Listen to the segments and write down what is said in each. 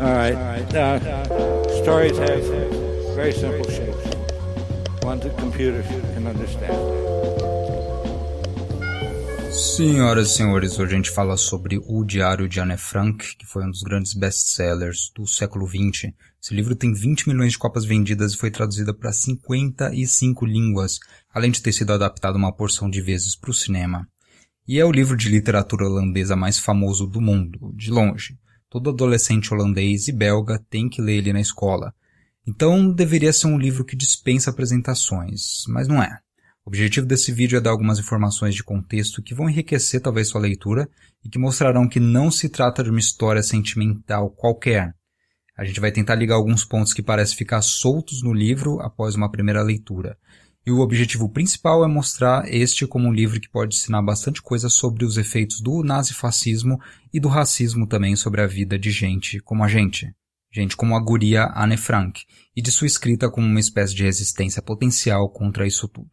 All right. Uh, stories have very simple shapes, ones that computers can understand. Senhoras e senhores, hoje a gente fala sobre O Diário de Anne Frank, que foi um dos grandes best-sellers do século XX. Esse livro tem 20 milhões de cópias vendidas e foi traduzido para 55 línguas, além de ter sido adaptado uma porção de vezes para o cinema. E é o livro de literatura holandesa mais famoso do mundo, de longe. Todo adolescente holandês e belga tem que ler ele na escola. Então deveria ser um livro que dispensa apresentações, mas não é. O objetivo desse vídeo é dar algumas informações de contexto que vão enriquecer talvez sua leitura e que mostrarão que não se trata de uma história sentimental qualquer. A gente vai tentar ligar alguns pontos que parecem ficar soltos no livro após uma primeira leitura. E o objetivo principal é mostrar este como um livro que pode ensinar bastante coisa sobre os efeitos do nazifascismo e do racismo também sobre a vida de gente como a gente. Gente como a guria Anne Frank, e de sua escrita como uma espécie de resistência potencial contra isso tudo.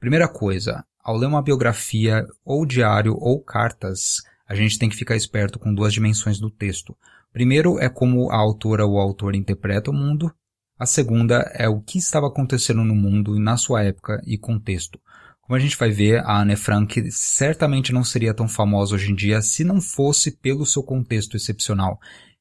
Primeira coisa, ao ler uma biografia, ou diário, ou cartas, a gente tem que ficar esperto com duas dimensões do texto. Primeiro é como a autora ou o autor interpreta o mundo, a segunda é o que estava acontecendo no mundo e na sua época e contexto. Como a gente vai ver, a Anne Frank certamente não seria tão famosa hoje em dia se não fosse pelo seu contexto excepcional.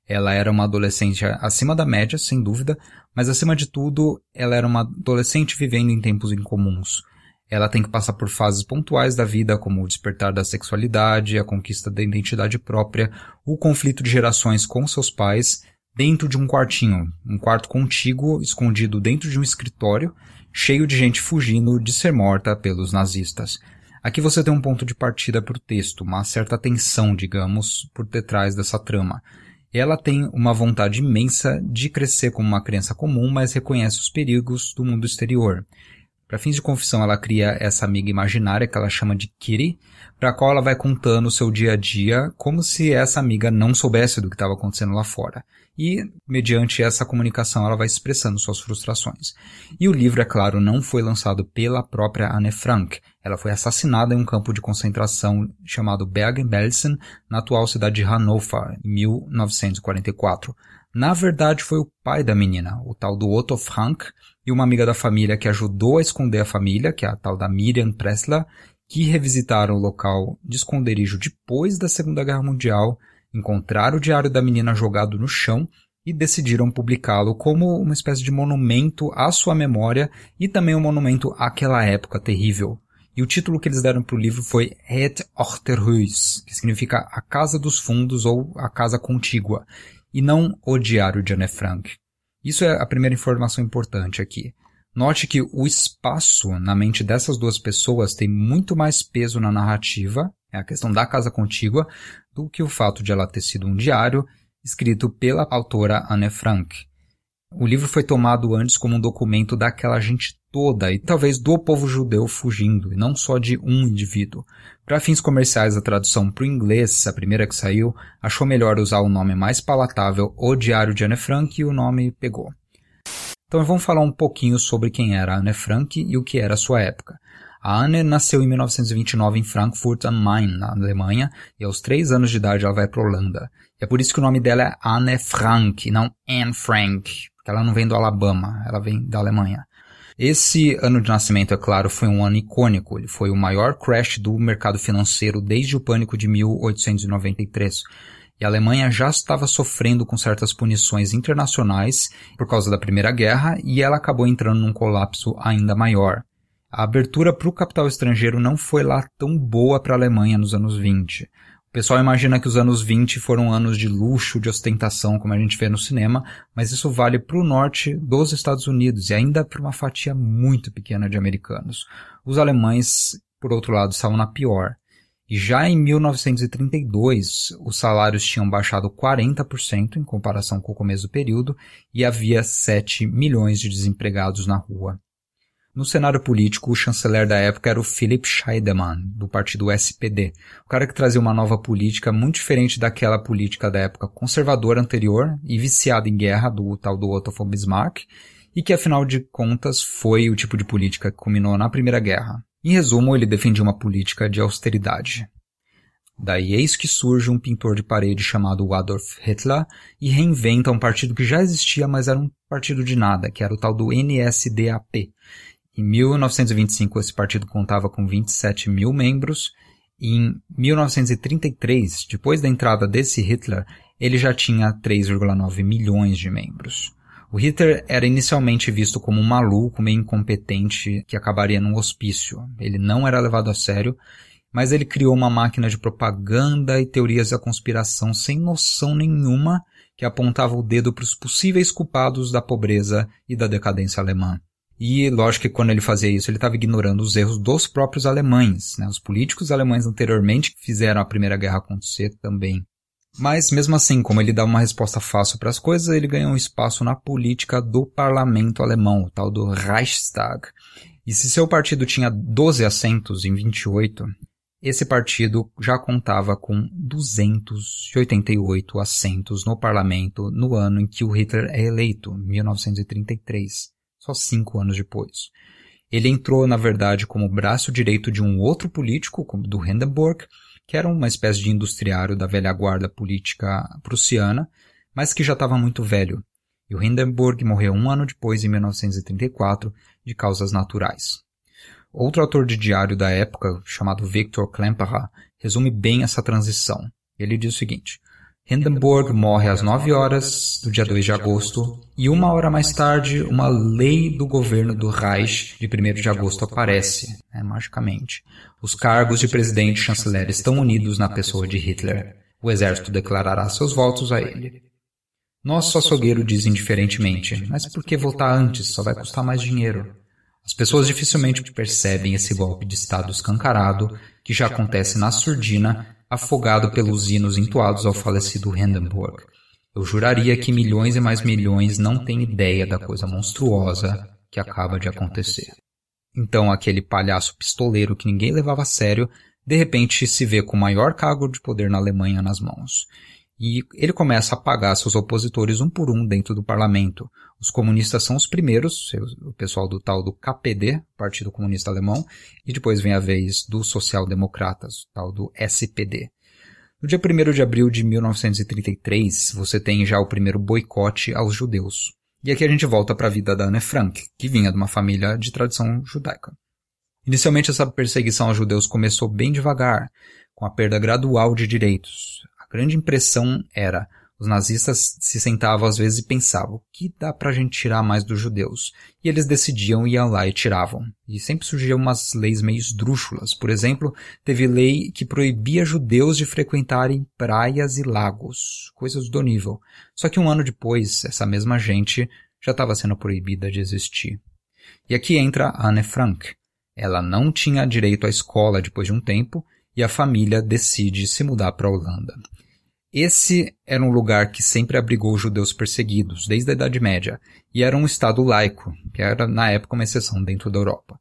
Ela era uma adolescente acima da média, sem dúvida, mas acima de tudo, ela era uma adolescente vivendo em tempos incomuns. Ela tem que passar por fases pontuais da vida, como o despertar da sexualidade, a conquista da identidade própria, o conflito de gerações com seus pais, dentro de um quartinho, um quarto contíguo, escondido dentro de um escritório, cheio de gente fugindo de ser morta pelos nazistas. Aqui você tem um ponto de partida para o texto, uma certa tensão, digamos, por detrás dessa trama. Ela tem uma vontade imensa de crescer como uma criança comum, mas reconhece os perigos do mundo exterior. Para fins de confissão, ela cria essa amiga imaginária que ela chama de Kitty, para a qual ela vai contando o seu dia a dia como se essa amiga não soubesse do que estava acontecendo lá fora. E, mediante essa comunicação, ela vai expressando suas frustrações. E o livro, é claro, não foi lançado pela própria Anne Frank. Ela foi assassinada em um campo de concentração chamado Bergen-Belsen, na atual cidade de Hannover, em 1944. Na verdade, foi o pai da menina, o tal do Otto Frank, e uma amiga da família que ajudou a esconder a família, que é a tal da Miriam Pressler, que revisitaram o local de esconderijo depois da Segunda Guerra Mundial, encontraram o diário da menina jogado no chão e decidiram publicá-lo como uma espécie de monumento à sua memória e também um monumento àquela época terrível. E o título que eles deram para o livro foi Het Achterhuis, que significa a Casa dos Fundos ou a Casa Contígua, e não o Diário de Anne Frank. Isso é a primeira informação importante aqui. Note que o espaço na mente dessas duas pessoas tem muito mais peso na narrativa, é a questão da casa contígua, do que o fato de ela ter sido um diário escrito pela autora Anne Frank. O livro foi tomado antes como um documento daquela gente toda e talvez do povo judeu fugindo, e não só de um indivíduo. Para fins comerciais, a tradução para o inglês, a primeira que saiu, achou melhor usar o nome mais palatável, O Diário de Anne Frank, e o nome pegou. Então vamos falar um pouquinho sobre quem era Anne Frank e o que era sua época. A Anne nasceu em 1929 em Frankfurt am Main, na Alemanha, e aos três anos de idade ela vai para Holanda. E é por isso que o nome dela é Anne Frank, não Anne Frank, porque ela não vem do Alabama, ela vem da Alemanha. Esse ano de nascimento, é claro, foi um ano icônico. Ele foi o maior crash do mercado financeiro desde o pânico de 1893. E a Alemanha já estava sofrendo com certas punições internacionais por causa da Primeira Guerra e ela acabou entrando num colapso ainda maior. A abertura para o capital estrangeiro não foi lá tão boa para a Alemanha nos anos 20 pessoal imagina que os anos 20 foram anos de luxo, de ostentação, como a gente vê no cinema, mas isso vale para o norte dos Estados Unidos e ainda para uma fatia muito pequena de americanos. Os alemães, por outro lado, estavam na pior. E já em 1932, os salários tinham baixado 40% em comparação com o começo do período e havia 7 milhões de desempregados na rua. No cenário político, o chanceler da época era o Philipp Scheidemann, do partido SPD. O cara que trazia uma nova política muito diferente daquela política da época conservadora anterior e viciada em guerra do tal do Otto von Bismarck, e que afinal de contas foi o tipo de política que culminou na Primeira Guerra. Em resumo, ele defendia uma política de austeridade. Daí eis que surge um pintor de parede chamado Adolf Hitler e reinventa um partido que já existia, mas era um partido de nada, que era o tal do NSDAP. Em 1925 esse partido contava com 27 mil membros e em 1933, depois da entrada desse Hitler, ele já tinha 3,9 milhões de membros. O Hitler era inicialmente visto como um maluco, meio incompetente, que acabaria num hospício. Ele não era levado a sério mas ele criou uma máquina de propaganda e teorias da conspiração sem noção nenhuma que apontava o dedo para os possíveis culpados da pobreza e da decadência alemã. E lógico que quando ele fazia isso, ele estava ignorando os erros dos próprios alemães. Né? Os políticos alemães anteriormente que fizeram a Primeira Guerra acontecer também. Mas mesmo assim, como ele dá uma resposta fácil para as coisas, ele ganhou um espaço na política do parlamento alemão, o tal do Reichstag. E se seu partido tinha 12 assentos em 28, esse partido já contava com 288 assentos no parlamento no ano em que o Hitler é eleito, 1933, só cinco anos depois. Ele entrou, na verdade, como braço direito de um outro político, do Hindenburg, que era uma espécie de industriário da velha guarda política prussiana, mas que já estava muito velho. E o Hindenburg morreu um ano depois, em 1934, de causas naturais. Outro autor de diário da época, chamado Victor Klemperer, resume bem essa transição. Ele diz o seguinte: Hindenburg morre às 9 horas do dia 2 de agosto, e uma hora mais tarde, uma lei do governo do Reich de 1 de agosto aparece, né, magicamente. Os cargos de presidente e chanceler estão unidos na pessoa de Hitler. O exército declarará seus votos a ele. Nosso açougueiro diz indiferentemente, mas por que votar antes? Só vai custar mais dinheiro. As pessoas dificilmente percebem esse golpe de Estado escancarado que já acontece na surdina, afogado pelos hinos entoados ao falecido Hindenburg. Eu juraria que milhões e mais milhões não têm ideia da coisa monstruosa que acaba de acontecer. Então aquele palhaço pistoleiro que ninguém levava a sério, de repente se vê com o maior cargo de poder na Alemanha nas mãos. E ele começa a pagar seus opositores um por um dentro do parlamento. Os comunistas são os primeiros, o pessoal do tal do KPD, Partido Comunista Alemão, e depois vem a vez dos social-democratas, tal do SPD. No dia 1 de abril de 1933, você tem já o primeiro boicote aos judeus. E aqui a gente volta para a vida da Anne Frank, que vinha de uma família de tradição judaica. Inicialmente essa perseguição aos judeus começou bem devagar, com a perda gradual de direitos grande impressão era os nazistas se sentavam às vezes e pensavam: o que dá pra gente tirar mais dos judeus? E eles decidiam, iam lá e tiravam. E sempre surgiam umas leis meio esdrúxulas. Por exemplo, teve lei que proibia judeus de frequentarem praias e lagos, coisas do nível. Só que um ano depois, essa mesma gente já estava sendo proibida de existir. E aqui entra Anne Frank. Ela não tinha direito à escola depois de um tempo e a família decide se mudar para a Holanda. Esse era um lugar que sempre abrigou judeus perseguidos, desde a Idade Média, e era um estado laico, que era na época uma exceção dentro da Europa.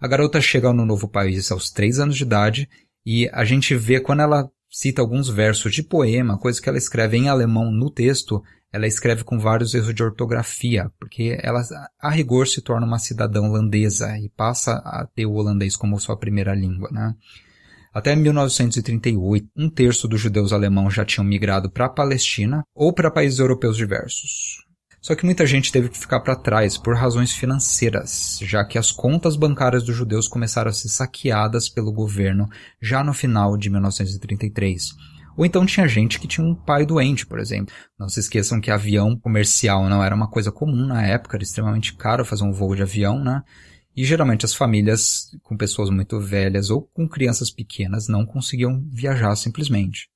A garota chega no novo país aos três anos de idade, e a gente vê quando ela cita alguns versos de poema, coisa que ela escreve em alemão no texto, ela escreve com vários erros de ortografia, porque ela, a rigor, se torna uma cidadã holandesa e passa a ter o holandês como sua primeira língua, né? Até 1938, um terço dos judeus alemãos já tinham migrado para a Palestina ou para países europeus diversos. Só que muita gente teve que ficar para trás por razões financeiras, já que as contas bancárias dos judeus começaram a ser saqueadas pelo governo já no final de 1933. Ou então tinha gente que tinha um pai doente, por exemplo. Não se esqueçam que avião comercial não era uma coisa comum na época, era extremamente caro fazer um voo de avião, né? E geralmente as famílias com pessoas muito velhas ou com crianças pequenas não conseguiam viajar simplesmente.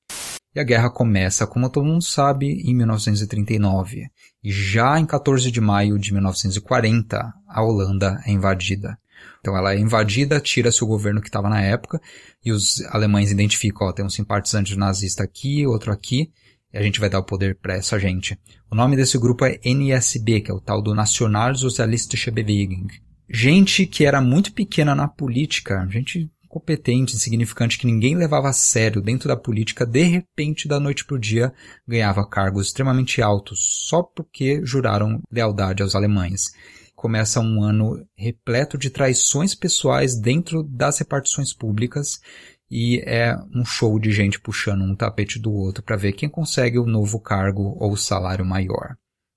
E a guerra começa, como todo mundo sabe, em 1939. E já em 14 de maio de 1940, a Holanda é invadida. Então ela é invadida, tira-se o governo que estava na época, e os alemães identificam, ó, tem um simpatizante nazista aqui, outro aqui, e a gente vai dar o poder para essa gente. O nome desse grupo é NSB, que é o tal do Nationalsozialistische Bewegung gente que era muito pequena na política, gente competente, insignificante, que ninguém levava a sério dentro da política, de repente, da noite para o dia, ganhava cargos extremamente altos, só porque juraram lealdade aos alemães. Começa um ano repleto de traições pessoais dentro das repartições públicas, e é um show de gente puxando um tapete do outro para ver quem consegue o novo cargo ou o salário maior.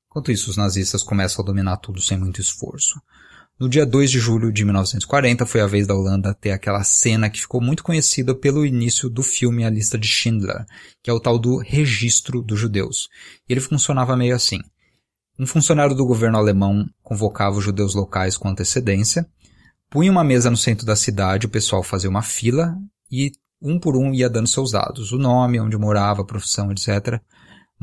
Enquanto isso, os nazistas começam a dominar tudo sem muito esforço. No dia 2 de julho de 1940 foi a vez da Holanda ter aquela cena que ficou muito conhecida pelo início do filme A Lista de Schindler, que é o tal do registro dos judeus. Ele funcionava meio assim. Um funcionário do governo alemão convocava os judeus locais com antecedência, punha uma mesa no centro da cidade, o pessoal fazia uma fila e um por um ia dando seus dados, o nome, onde morava, a profissão, etc.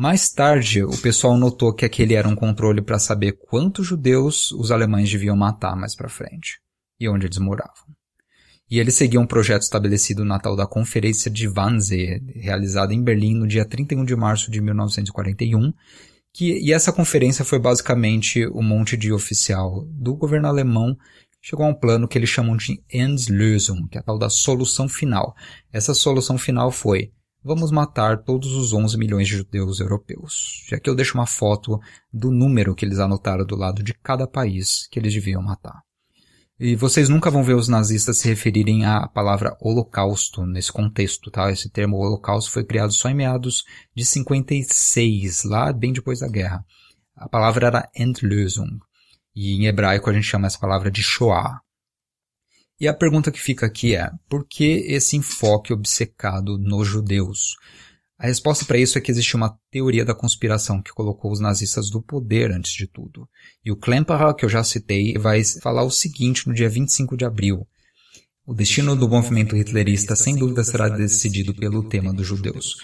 Mais tarde, o pessoal notou que aquele era um controle para saber quantos judeus os alemães deviam matar mais para frente e onde eles moravam. E ele seguia um projeto estabelecido na tal da Conferência de Wannsee, realizada em Berlim no dia 31 de março de 1941, que, e essa conferência foi basicamente um monte de oficial do governo alemão chegou a um plano que eles chamam de Endlösung, que é a tal da solução final. Essa solução final foi vamos matar todos os 11 milhões de judeus europeus. Já que eu deixo uma foto do número que eles anotaram do lado de cada país que eles deviam matar. E vocês nunca vão ver os nazistas se referirem à palavra holocausto nesse contexto, tá? Esse termo holocausto foi criado só em meados de 56, lá bem depois da guerra. A palavra era Endlösung. E em hebraico a gente chama essa palavra de Shoah. E a pergunta que fica aqui é: por que esse enfoque obcecado nos judeus? A resposta para isso é que existe uma teoria da conspiração que colocou os nazistas do poder antes de tudo. E o Klemperer, que eu já citei, vai falar o seguinte no dia 25 de abril. O destino do movimento hitlerista sem dúvida será decidido pelo tema dos judeus.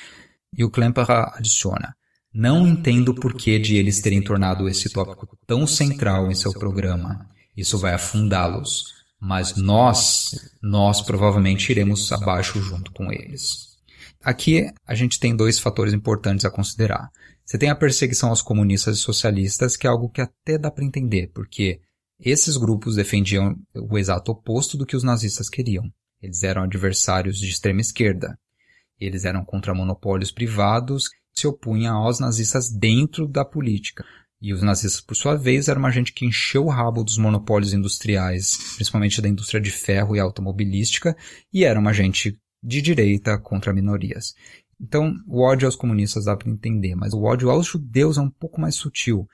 E o Klemperer adiciona: não entendo o porquê de eles terem tornado esse tópico tão central em seu programa. Isso vai afundá-los. Mas nós, nós provavelmente iremos abaixo junto com eles. Aqui a gente tem dois fatores importantes a considerar. Você tem a perseguição aos comunistas e socialistas, que é algo que até dá para entender, porque esses grupos defendiam o exato oposto do que os nazistas queriam. Eles eram adversários de extrema esquerda. Eles eram contra monopólios privados se opunha aos nazistas dentro da política. E os nazistas, por sua vez, eram uma gente que encheu o rabo dos monopólios industriais, principalmente da indústria de ferro e automobilística, e era uma gente de direita contra minorias. Então, o ódio aos comunistas dá para entender, mas o ódio aos judeus é um pouco mais sutil.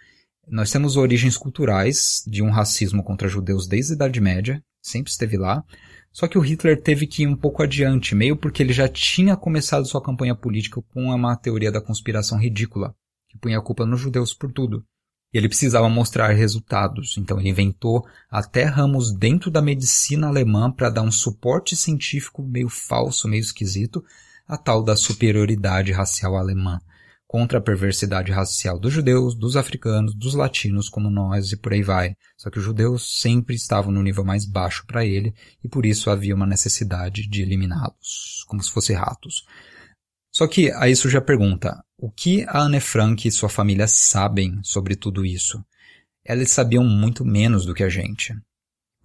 Nós temos origens culturais de um racismo contra judeus desde a Idade Média, sempre esteve lá, só que o Hitler teve que ir um pouco adiante, meio porque ele já tinha começado sua campanha política com uma teoria da conspiração ridícula, que punha a culpa nos judeus por tudo. E ele precisava mostrar resultados, então ele inventou até ramos dentro da medicina alemã para dar um suporte científico meio falso, meio esquisito, a tal da superioridade racial alemã contra a perversidade racial dos judeus, dos africanos, dos latinos como nós e por aí vai. Só que os judeus sempre estavam no nível mais baixo para ele e por isso havia uma necessidade de eliminá-los, como se fossem ratos. Só que aí surge a pergunta: o que a Anne Frank e sua família sabem sobre tudo isso? Eles sabiam muito menos do que a gente.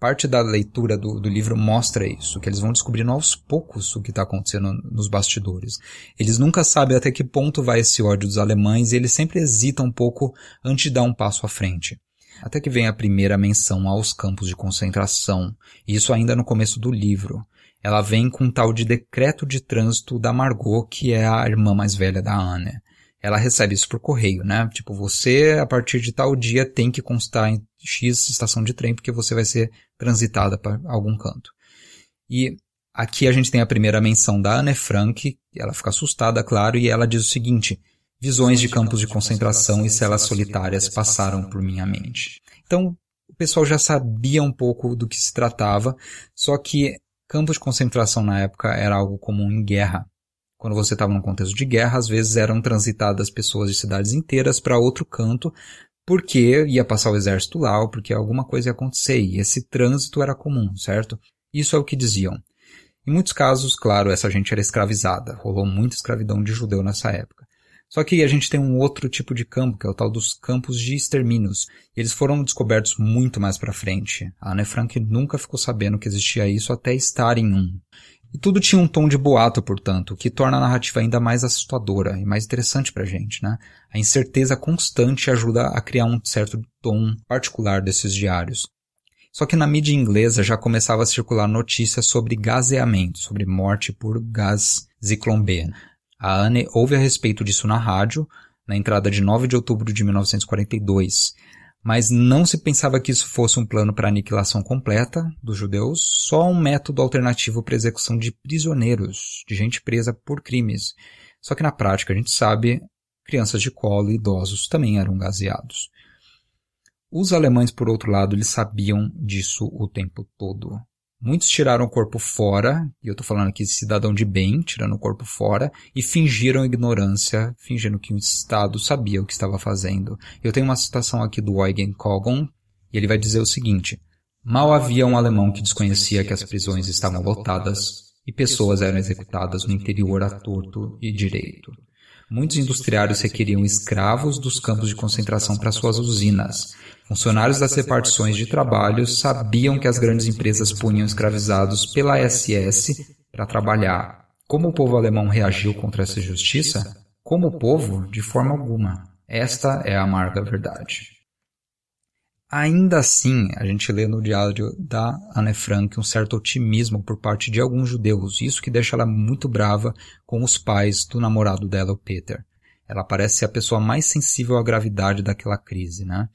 Parte da leitura do, do, livro mostra isso, que eles vão descobrindo aos poucos o que está acontecendo nos bastidores. Eles nunca sabem até que ponto vai esse ódio dos alemães e eles sempre hesitam um pouco antes de dar um passo à frente. Até que vem a primeira menção aos campos de concentração, e isso ainda no começo do livro. Ela vem com um tal de decreto de trânsito da Margot, que é a irmã mais velha da Anne ela recebe isso por correio, né? Tipo, você, a partir de tal dia, tem que constar em X estação de trem, porque você vai ser transitada para algum canto. E aqui a gente tem a primeira menção da Anne Frank, ela fica assustada, claro, e ela diz o seguinte, visões de campos de concentração e celas solitárias passaram por minha mente. Então, o pessoal já sabia um pouco do que se tratava, só que campos de concentração na época era algo comum em guerra. Quando você estava num contexto de guerra, às vezes eram transitadas pessoas de cidades inteiras para outro canto, porque ia passar o exército lá, ou porque alguma coisa ia acontecer, e esse trânsito era comum, certo? Isso é o que diziam. Em muitos casos, claro, essa gente era escravizada, rolou muita escravidão de judeu nessa época. Só que a gente tem um outro tipo de campo, que é o tal dos campos de extermínios. Eles foram descobertos muito mais para frente. A Anne Frank nunca ficou sabendo que existia isso até estar em um. E tudo tinha um tom de boato, portanto, o que torna a narrativa ainda mais assustadora e mais interessante pra gente, né? A incerteza constante ajuda a criar um certo tom particular desses diários. Só que na mídia inglesa já começava a circular notícias sobre gaseamento, sobre morte por gás Zyklon B. A Anne ouve a respeito disso na rádio, na entrada de 9 de outubro de 1942, mas não se pensava que isso fosse um plano para aniquilação completa dos judeus, só um método alternativo para execução de prisioneiros, de gente presa por crimes. Só que na prática, a gente sabe, crianças de colo e idosos também eram gaseados. Os alemães, por outro lado, eles sabiam disso o tempo todo. Muitos tiraram o corpo fora, e eu estou falando aqui de cidadão de bem, tirando o corpo fora, e fingiram ignorância, fingindo que o Estado sabia o que estava fazendo. Eu tenho uma citação aqui do Eugen Kogon, e ele vai dizer o seguinte: Mal havia um alemão que desconhecia que as prisões estavam lotadas e pessoas eram executadas no interior a torto e direito. Muitos industriários requeriam escravos dos campos de concentração para suas usinas, Funcionários das repartições de trabalho sabiam que as grandes empresas punham escravizados pela SS para trabalhar. Como o povo alemão reagiu contra essa injustiça? Como povo, de forma alguma. Esta é a amarga verdade. Ainda assim, a gente lê no diário da Anne Frank um certo otimismo por parte de alguns judeus, isso que deixa ela muito brava com os pais do namorado dela, o Peter. Ela parece ser a pessoa mais sensível à gravidade daquela crise, né?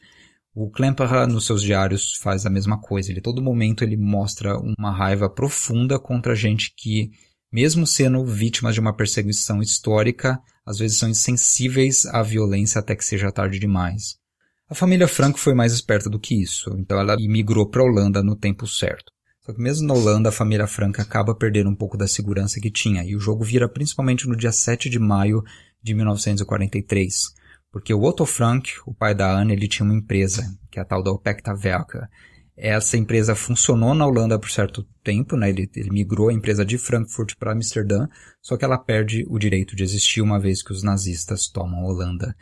O Klemperer, nos seus diários, faz a mesma coisa. Ele, todo momento, ele mostra uma raiva profunda contra gente que, mesmo sendo vítimas de uma perseguição histórica, às vezes são insensíveis à violência até que seja tarde demais. A família Franco foi mais esperta do que isso, então ela imigrou para a Holanda no tempo certo. Só que mesmo na Holanda, a família Franca acaba perdendo um pouco da segurança que tinha, e o jogo vira principalmente no dia 7 de maio de 1943, porque o Otto Frank, o pai da Anne, ele tinha uma empresa, que é a tal da Opecta Velka. Essa empresa funcionou na Holanda por certo tempo, né? ele, ele migrou a empresa de Frankfurt para Amsterdã, só que ela perde o direito de existir uma vez que os nazistas tomam a Holanda.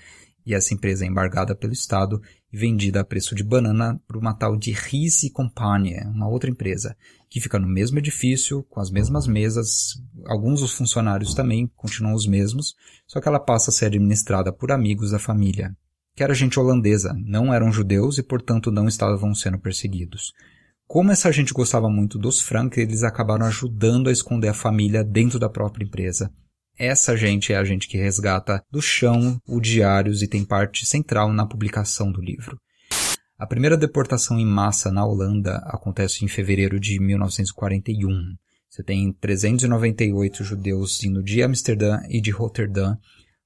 E essa empresa é embargada pelo Estado e vendida a preço de banana por uma tal de Ries Company, uma outra empresa, que fica no mesmo edifício, com as mesmas mesas, alguns dos funcionários também continuam os mesmos, só que ela passa a ser administrada por amigos da família, que era gente holandesa, não eram judeus e portanto não estavam sendo perseguidos. Como essa gente gostava muito dos Frank, eles acabaram ajudando a esconder a família dentro da própria empresa. Essa gente é a gente que resgata do chão o diários e tem parte central na publicação do livro. A primeira deportação em massa na Holanda acontece em fevereiro de 1941. Você tem 398 judeus indo de Amsterdã e de Roterdã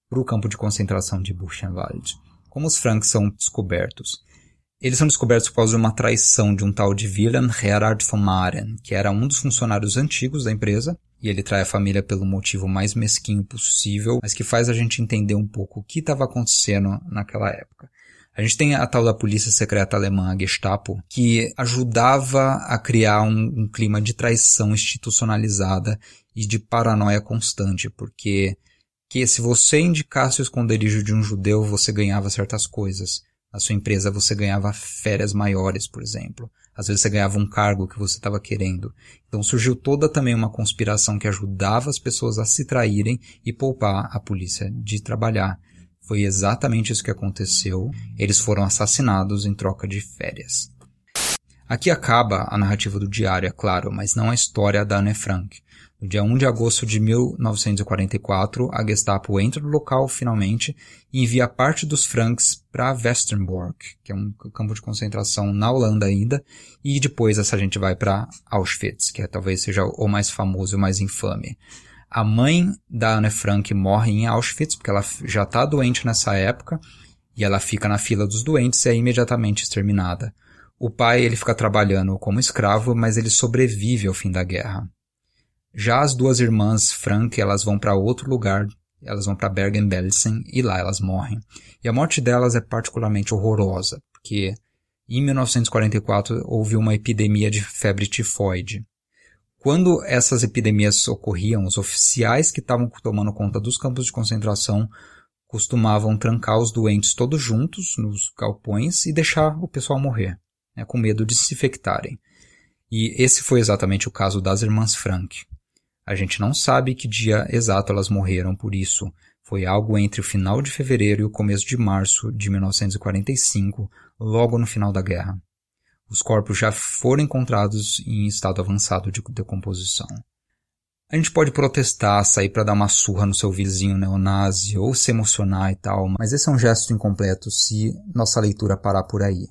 para o campo de concentração de Buchenwald. Como os Franks são descobertos? Eles são descobertos por causa de uma traição de um tal de Willem Gerard von Maren, que era um dos funcionários antigos da empresa, e ele trai a família pelo motivo mais mesquinho possível, mas que faz a gente entender um pouco o que estava acontecendo naquela época. A gente tem a tal da polícia secreta alemã, a Gestapo, que ajudava a criar um, um clima de traição institucionalizada e de paranoia constante, porque que se você indicasse o esconderijo de um judeu, você ganhava certas coisas. Na sua empresa você ganhava férias maiores, por exemplo. Às vezes você ganhava um cargo que você estava querendo. Então surgiu toda também uma conspiração que ajudava as pessoas a se traírem e poupar a polícia de trabalhar. Foi exatamente isso que aconteceu. Eles foram assassinados em troca de férias. Aqui acaba a narrativa do diário, é claro, mas não a história da Anne Frank. No dia 1 de agosto de 1944, a Gestapo entra no local finalmente e envia parte dos Franks para Westerbork, que é um campo de concentração na Holanda ainda, e depois essa gente vai para Auschwitz, que é, talvez seja o mais famoso e o mais infame. A mãe da Anne Frank morre em Auschwitz, porque ela já está doente nessa época, e ela fica na fila dos doentes e é imediatamente exterminada. O pai ele fica trabalhando como escravo, mas ele sobrevive ao fim da guerra. Já as duas irmãs Frank, elas vão para outro lugar, elas vão para Bergen-Belsen e lá elas morrem. E a morte delas é particularmente horrorosa, porque em 1944 houve uma epidemia de febre tifoide. Quando essas epidemias ocorriam, os oficiais que estavam tomando conta dos campos de concentração costumavam trancar os doentes todos juntos nos galpões e deixar o pessoal morrer, né, com medo de se infectarem. E esse foi exatamente o caso das irmãs Frank. A gente não sabe que dia exato elas morreram por isso. Foi algo entre o final de fevereiro e o começo de março de 1945, logo no final da guerra. Os corpos já foram encontrados em estado avançado de decomposição. A gente pode protestar, sair para dar uma surra no seu vizinho neonazi ou se emocionar e tal, mas esse é um gesto incompleto se nossa leitura parar por aí.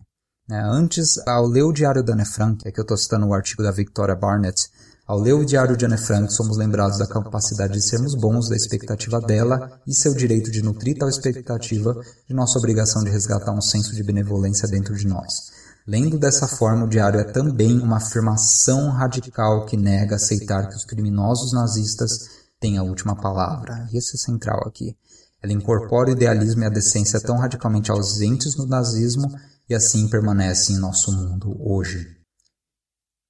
É, antes, ao ler o Diário da Anne Frank, é que eu estou citando o artigo da Victoria Barnett, ao ler o Diário de Anne Frank, somos lembrados da capacidade de sermos bons, da expectativa dela e seu direito de nutrir tal expectativa, de nossa obrigação de resgatar um senso de benevolência dentro de nós. Lendo dessa forma, o diário é também uma afirmação radical que nega aceitar que os criminosos nazistas têm a última palavra. E esse é central aqui. Ela incorpora o idealismo e a decência tão radicalmente ausentes no nazismo e assim permanecem em nosso mundo hoje.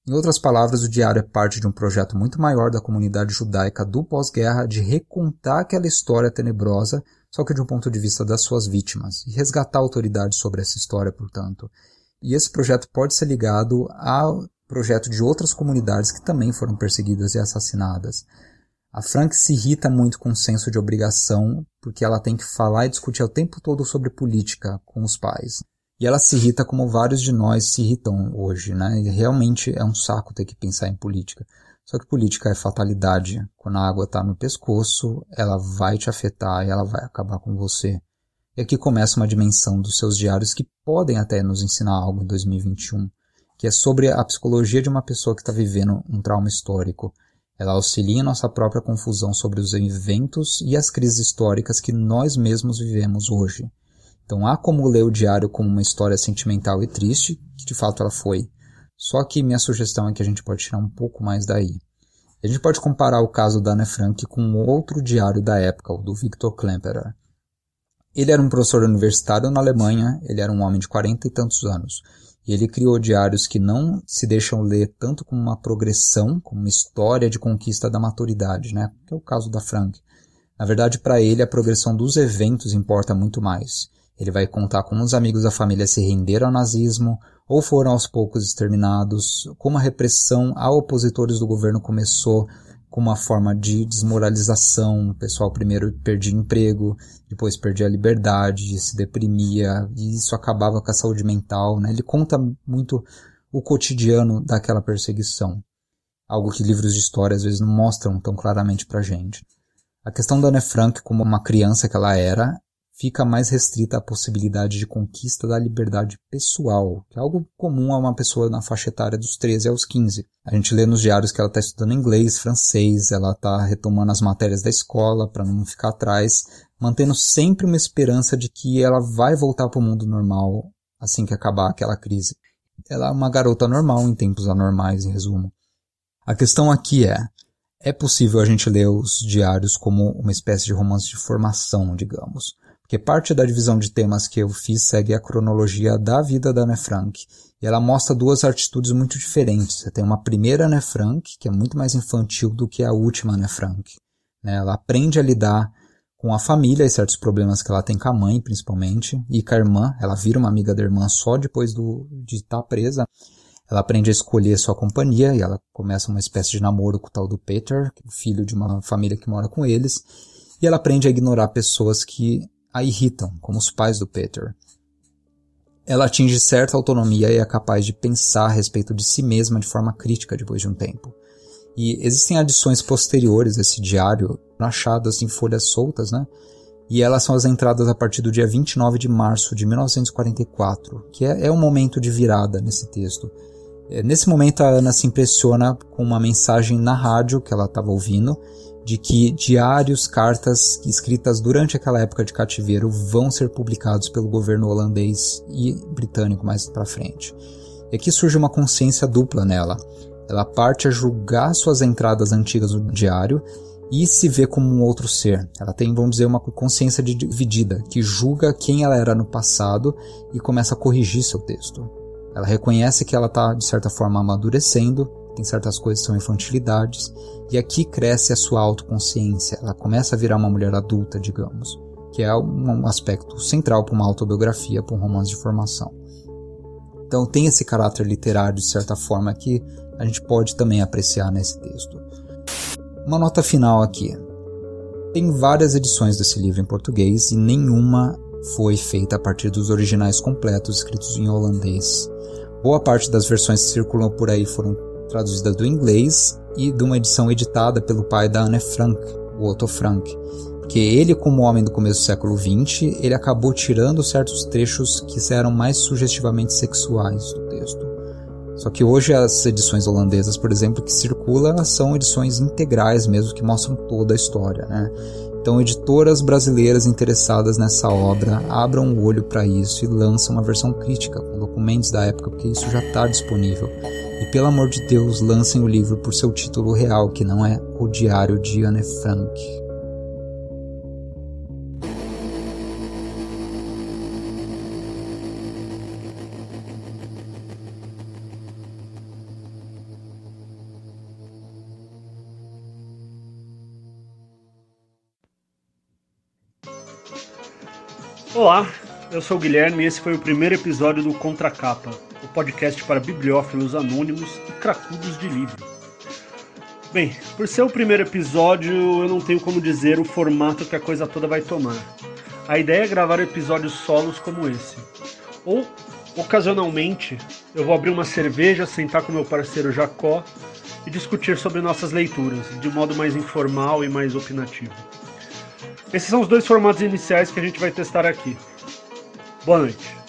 Em outras palavras, o diário é parte de um projeto muito maior da comunidade judaica do pós-guerra de recontar aquela história tenebrosa, só que de um ponto de vista das suas vítimas, e resgatar autoridade sobre essa história, portanto. E esse projeto pode ser ligado ao projeto de outras comunidades que também foram perseguidas e assassinadas. A Frank se irrita muito com o senso de obrigação, porque ela tem que falar e discutir o tempo todo sobre política com os pais. E ela se irrita como vários de nós se irritam hoje, né? E realmente é um saco ter que pensar em política. Só que política é fatalidade. Quando a água está no pescoço, ela vai te afetar e ela vai acabar com você. E aqui começa uma dimensão dos seus diários que podem até nos ensinar algo em 2021, que é sobre a psicologia de uma pessoa que está vivendo um trauma histórico. Ela auxilia em nossa própria confusão sobre os eventos e as crises históricas que nós mesmos vivemos hoje. Então há como ler o diário como uma história sentimental e triste, que de fato ela foi. Só que minha sugestão é que a gente pode tirar um pouco mais daí. A gente pode comparar o caso da Anne Frank com outro diário da época, o do Victor Klemperer. Ele era um professor universitário na Alemanha, ele era um homem de quarenta e tantos anos. E ele criou diários que não se deixam ler tanto como uma progressão, como uma história de conquista da maturidade, né? Que é o caso da Frank. Na verdade, para ele, a progressão dos eventos importa muito mais. Ele vai contar como os amigos da família se renderam ao nazismo ou foram aos poucos exterminados, como a repressão a opositores do governo começou como uma forma de desmoralização. O pessoal primeiro perdia emprego, depois perdia a liberdade, se deprimia, e isso acabava com a saúde mental. Né? Ele conta muito o cotidiano daquela perseguição. Algo que livros de história às vezes não mostram tão claramente pra gente. A questão da Anne Frank como uma criança que ela era fica mais restrita à possibilidade de conquista da liberdade pessoal, que é algo comum a uma pessoa na faixa etária dos 13 aos 15. A gente lê nos diários que ela está estudando inglês, francês, ela está retomando as matérias da escola para não ficar atrás, mantendo sempre uma esperança de que ela vai voltar para o mundo normal assim que acabar aquela crise. Ela é uma garota normal em tempos anormais, em resumo. A questão aqui é, é possível a gente ler os diários como uma espécie de romance de formação, digamos porque parte da divisão de temas que eu fiz segue a cronologia da vida da Anne Frank. E ela mostra duas atitudes muito diferentes. Você tem uma primeira Anne Frank, que é muito mais infantil do que a última Anne Frank. Né? Ela aprende a lidar com a família e certos problemas que ela tem com a mãe, principalmente, e com a irmã. Ela vira uma amiga da irmã só depois do, de estar presa. Ela aprende a escolher sua companhia e ela começa uma espécie de namoro com o tal do Peter, filho de uma família que mora com eles. E ela aprende a ignorar pessoas que a irritam, como os pais do Peter. Ela atinge certa autonomia e é capaz de pensar a respeito de si mesma de forma crítica depois de um tempo. E existem adições posteriores a esse diário, achadas em folhas soltas, né? E elas são as entradas a partir do dia 29 de março de 1944, que é, é um momento de virada nesse texto. É, nesse momento a Ana se impressiona com uma mensagem na rádio que ela estava ouvindo de que diários, cartas escritas durante aquela época de cativeiro vão ser publicados pelo governo holandês e britânico mais para frente. E aqui surge uma consciência dupla nela. Ela parte a julgar suas entradas antigas no diário e se vê como um outro ser. Ela tem, vamos dizer, uma consciência dividida, que julga quem ela era no passado e começa a corrigir seu texto. Ela reconhece que ela está, de certa forma, amadurecendo tem certas coisas que são infantilidades, e aqui cresce a sua autoconsciência, ela começa a virar uma mulher adulta, digamos, que é um aspecto central para uma autobiografia, para um romance de formação. Então tem esse caráter literário, de certa forma, que a gente pode também apreciar nesse texto. Uma nota final aqui. Tem várias edições desse livro em português e nenhuma foi feita a partir dos originais completos escritos em holandês Boa parte das versões que circulam por aí foram traduzidas do inglês e de uma edição editada pelo pai da Anne Frank, o Otto Frank. Que ele, como homem do começo do século XX, ele acabou tirando certos trechos que eram mais sugestivamente sexuais do texto. Só que hoje as edições holandesas, por exemplo, que circulam, elas são edições integrais mesmo, que mostram toda a história, né? Então, editoras brasileiras interessadas nessa obra abram o olho para isso e lançam uma versão crítica com documentos da época, porque isso já está disponível. E pelo amor de Deus, lancem o livro por seu título real, que não é O Diário de Anne Frank. Olá, eu sou o Guilherme e esse foi o primeiro episódio do Contracapa, o podcast para bibliófilos anônimos e cracudos de livro. Bem, por ser o primeiro episódio, eu não tenho como dizer o formato que a coisa toda vai tomar. A ideia é gravar episódios solos como esse. Ou, ocasionalmente, eu vou abrir uma cerveja, sentar com meu parceiro Jacó e discutir sobre nossas leituras, de modo mais informal e mais opinativo. Esses são os dois formatos iniciais que a gente vai testar aqui. Boa noite.